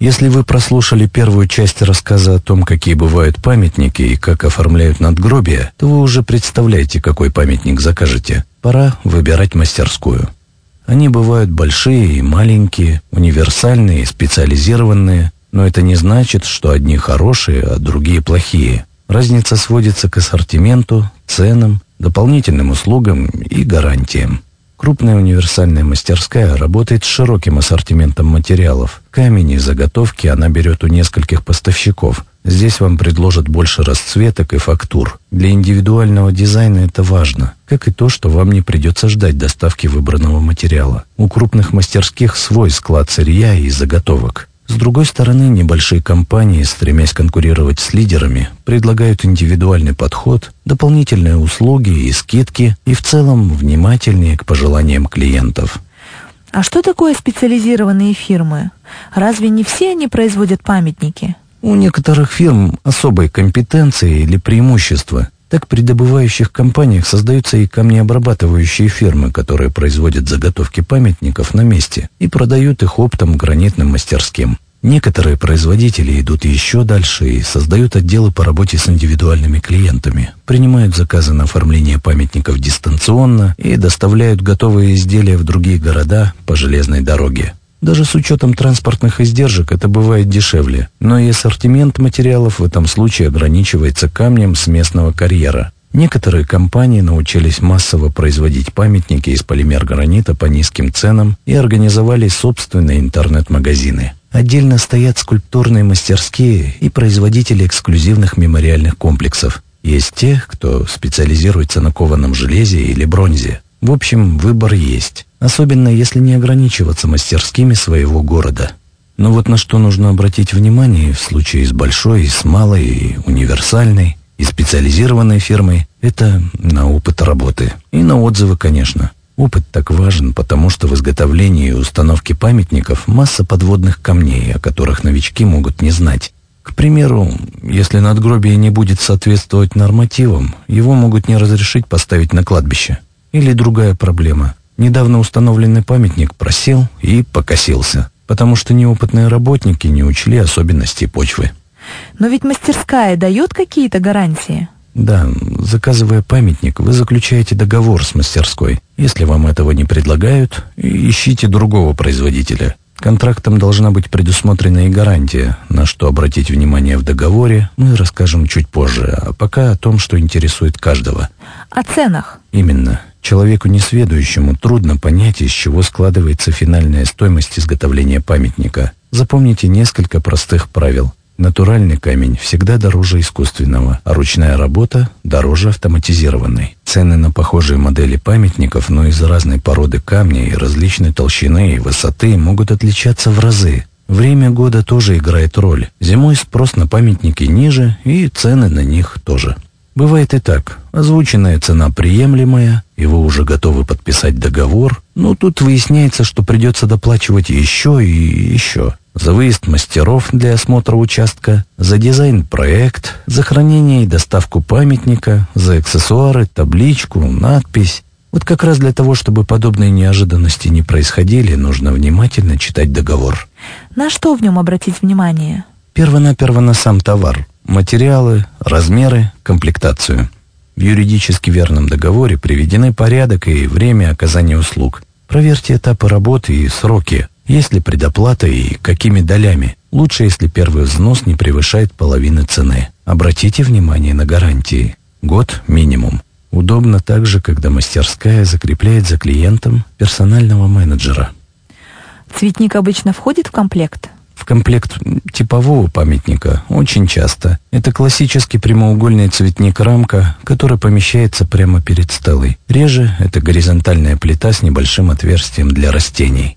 Если вы прослушали первую часть рассказа о том, какие бывают памятники и как оформляют надгробия, то вы уже представляете, какой памятник закажете. Пора выбирать мастерскую. Они бывают большие и маленькие, универсальные и специализированные, но это не значит, что одни хорошие, а другие плохие. Разница сводится к ассортименту, ценам, дополнительным услугам и гарантиям. Крупная универсальная мастерская работает с широким ассортиментом материалов. Камень и заготовки она берет у нескольких поставщиков. Здесь вам предложат больше расцветок и фактур. Для индивидуального дизайна это важно, как и то, что вам не придется ждать доставки выбранного материала. У крупных мастерских свой склад сырья и заготовок. С другой стороны, небольшие компании, стремясь конкурировать с лидерами, предлагают индивидуальный подход, дополнительные услуги и скидки и в целом внимательнее к пожеланиям клиентов. А что такое специализированные фирмы? Разве не все они производят памятники? У некоторых фирм особые компетенции или преимущества. Так при добывающих компаниях создаются и камнеобрабатывающие фирмы, которые производят заготовки памятников на месте и продают их оптом гранитным мастерским. Некоторые производители идут еще дальше и создают отделы по работе с индивидуальными клиентами, принимают заказы на оформление памятников дистанционно и доставляют готовые изделия в другие города по железной дороге. Даже с учетом транспортных издержек это бывает дешевле, но и ассортимент материалов в этом случае ограничивается камнем с местного карьера. Некоторые компании научились массово производить памятники из полимер-гранита по низким ценам и организовали собственные интернет-магазины. Отдельно стоят скульптурные мастерские и производители эксклюзивных мемориальных комплексов. Есть те, кто специализируется на кованом железе или бронзе. В общем, выбор есть особенно если не ограничиваться мастерскими своего города. Но вот на что нужно обратить внимание в случае с большой, с малой, и универсальной, и специализированной фирмой – это на опыт работы. И на отзывы, конечно. Опыт так важен, потому что в изготовлении и установке памятников масса подводных камней, о которых новички могут не знать. К примеру, если надгробие не будет соответствовать нормативам, его могут не разрешить поставить на кладбище. Или другая проблема. Недавно установленный памятник просел и покосился, потому что неопытные работники не учли особенностей почвы. Но ведь мастерская дает какие-то гарантии? Да, заказывая памятник, вы заключаете договор с мастерской. Если вам этого не предлагают, ищите другого производителя. Контрактом должна быть предусмотрена и гарантия, на что обратить внимание в договоре, мы расскажем чуть позже, а пока о том, что интересует каждого. О ценах? Именно. Человеку несведущему трудно понять, из чего складывается финальная стоимость изготовления памятника. Запомните несколько простых правил. Натуральный камень всегда дороже искусственного, а ручная работа дороже автоматизированной. Цены на похожие модели памятников, но из разной породы камня и различной толщины и высоты могут отличаться в разы. Время года тоже играет роль. Зимой спрос на памятники ниже, и цены на них тоже. Бывает и так. Озвученная цена приемлемая, и вы уже готовы подписать договор, но тут выясняется, что придется доплачивать еще и еще. За выезд мастеров для осмотра участка, за дизайн-проект, за хранение и доставку памятника, за аксессуары, табличку, надпись. Вот как раз для того, чтобы подобные неожиданности не происходили, нужно внимательно читать договор. На что в нем обратить внимание? Первонаперво на сам товар – материалы, размеры, комплектацию. В юридически верном договоре приведены порядок и время оказания услуг. Проверьте этапы работы и сроки, есть ли предоплата и какими долями. Лучше, если первый взнос не превышает половины цены. Обратите внимание на гарантии. Год минимум. Удобно также, когда мастерская закрепляет за клиентом персонального менеджера. Цветник обычно входит в комплект? в комплект типового памятника очень часто. Это классический прямоугольный цветник-рамка, который помещается прямо перед стелой. Реже это горизонтальная плита с небольшим отверстием для растений.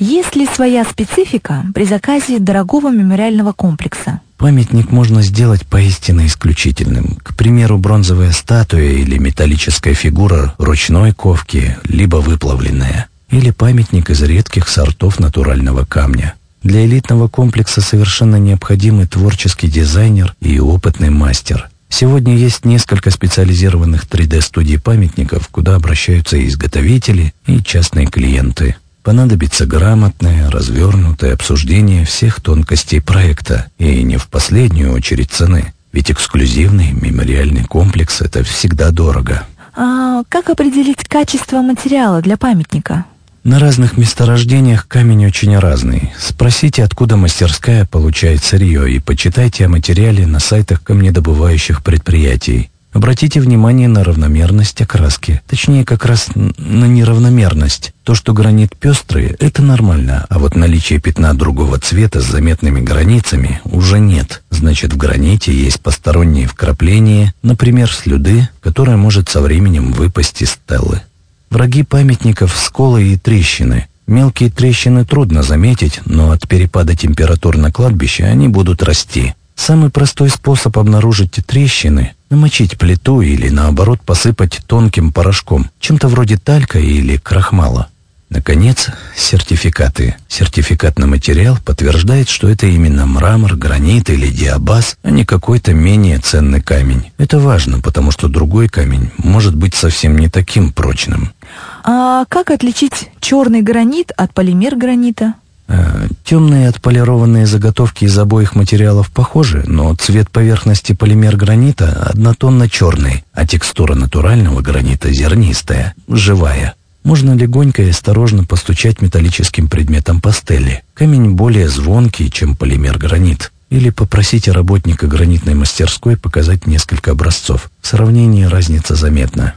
Есть ли своя специфика при заказе дорогого мемориального комплекса? Памятник можно сделать поистине исключительным. К примеру, бронзовая статуя или металлическая фигура ручной ковки, либо выплавленная. Или памятник из редких сортов натурального камня. Для элитного комплекса совершенно необходимый творческий дизайнер и опытный мастер. Сегодня есть несколько специализированных 3D-студий памятников, куда обращаются и изготовители, и частные клиенты. Понадобится грамотное, развернутое обсуждение всех тонкостей проекта и не в последнюю очередь цены. Ведь эксклюзивный мемориальный комплекс – это всегда дорого. А как определить качество материала для памятника? На разных месторождениях камень очень разный. Спросите, откуда мастерская получает сырье, и почитайте о материале на сайтах камнедобывающих предприятий. Обратите внимание на равномерность окраски, точнее как раз на неравномерность. То, что гранит пестрый, это нормально, а вот наличие пятна другого цвета с заметными границами уже нет. Значит, в граните есть посторонние вкрапления, например, слюды, которое может со временем выпасть из стеллы. Враги памятников – сколы и трещины. Мелкие трещины трудно заметить, но от перепада температур на кладбище они будут расти. Самый простой способ обнаружить трещины – намочить плиту или, наоборот, посыпать тонким порошком, чем-то вроде талька или крахмала. Наконец, сертификаты. Сертификат на материал подтверждает, что это именно мрамор, гранит или диабаз, а не какой-то менее ценный камень. Это важно, потому что другой камень может быть совсем не таким прочным. А как отличить черный гранит от полимер гранита? Э, темные отполированные заготовки из обоих материалов похожи, но цвет поверхности полимер гранита однотонно-черный, а текстура натурального гранита зернистая, живая. Можно легонько и осторожно постучать металлическим предметом пастели. Камень более звонкий, чем полимер гранит. Или попросите работника гранитной мастерской показать несколько образцов. В сравнении разница заметна.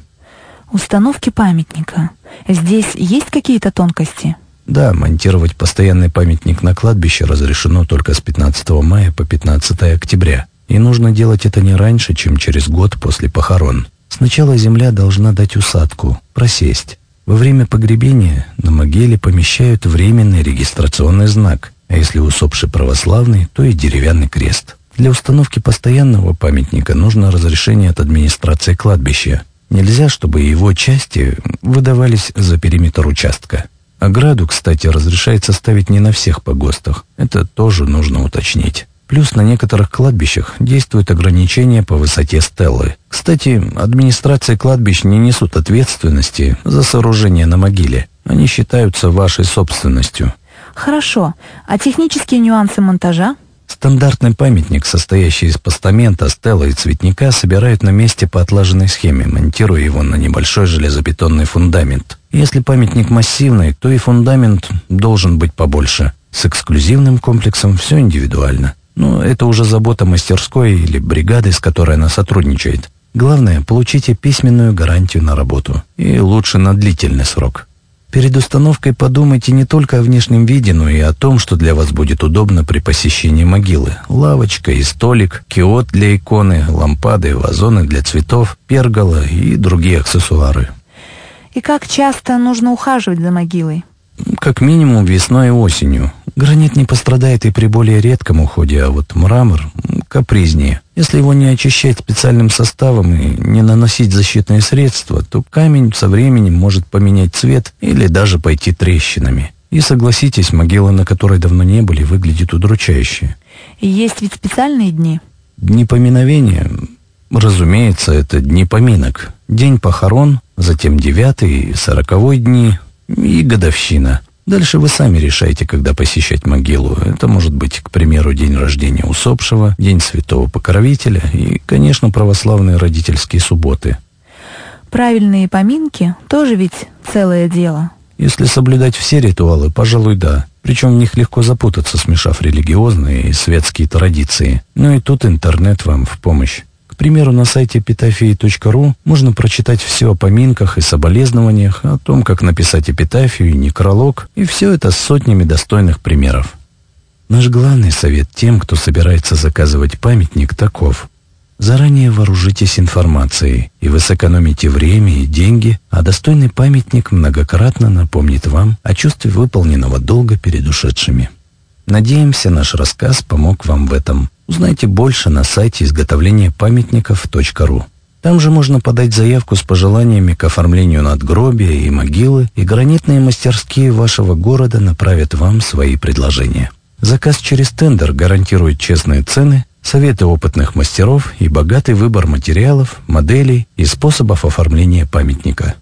Установки памятника. Здесь есть какие-то тонкости? Да, монтировать постоянный памятник на кладбище разрешено только с 15 мая по 15 октября. И нужно делать это не раньше, чем через год после похорон. Сначала земля должна дать усадку, просесть. Во время погребения на могиле помещают временный регистрационный знак, а если усопший православный, то и деревянный крест. Для установки постоянного памятника нужно разрешение от администрации кладбища. Нельзя, чтобы его части выдавались за периметр участка. Ограду, кстати, разрешается ставить не на всех погостах. Это тоже нужно уточнить. Плюс на некоторых кладбищах действуют ограничения по высоте стеллы. Кстати, администрации кладбищ не несут ответственности за сооружение на могиле. Они считаются вашей собственностью. Хорошо. А технические нюансы монтажа? Стандартный памятник, состоящий из постамента, стелла и цветника, собирают на месте по отлаженной схеме, монтируя его на небольшой железобетонный фундамент. Если памятник массивный, то и фундамент должен быть побольше. С эксклюзивным комплексом все индивидуально. Но это уже забота мастерской или бригады, с которой она сотрудничает. Главное, получите письменную гарантию на работу. И лучше на длительный срок. Перед установкой подумайте не только о внешнем виде, но и о том, что для вас будет удобно при посещении могилы. Лавочка и столик, киот для иконы, лампады, вазоны для цветов, пергола и другие аксессуары. И как часто нужно ухаживать за могилой? Как минимум весной и осенью. Гранит не пострадает и при более редком уходе, а вот мрамор капризнее. Если его не очищать специальным составом и не наносить защитные средства, то камень со временем может поменять цвет или даже пойти трещинами. И согласитесь, могила, на которой давно не были, выглядит удручающе. Есть ведь специальные дни? Дни поминовения? Разумеется, это дни поминок. День похорон, затем девятый сороковой дни и годовщина – Дальше вы сами решайте, когда посещать могилу. Это может быть, к примеру, день рождения усопшего, день святого покровителя и, конечно, православные родительские субботы. Правильные поминки тоже ведь целое дело. Если соблюдать все ритуалы, пожалуй, да. Причем в них легко запутаться, смешав религиозные и светские традиции. Ну и тут интернет вам в помощь. К примеру, на сайте эпитафии.ру можно прочитать все о поминках и соболезнованиях, о том, как написать эпитафию и некролог, и все это с сотнями достойных примеров. Наш главный совет тем, кто собирается заказывать памятник, таков. Заранее вооружитесь информацией, и вы сэкономите время и деньги, а достойный памятник многократно напомнит вам о чувстве выполненного долга перед ушедшими. Надеемся, наш рассказ помог вам в этом. Узнайте больше на сайте изготовления памятников.ру. Там же можно подать заявку с пожеланиями к оформлению надгробия и могилы, и гранитные мастерские вашего города направят вам свои предложения. Заказ через тендер гарантирует честные цены, советы опытных мастеров и богатый выбор материалов, моделей и способов оформления памятника.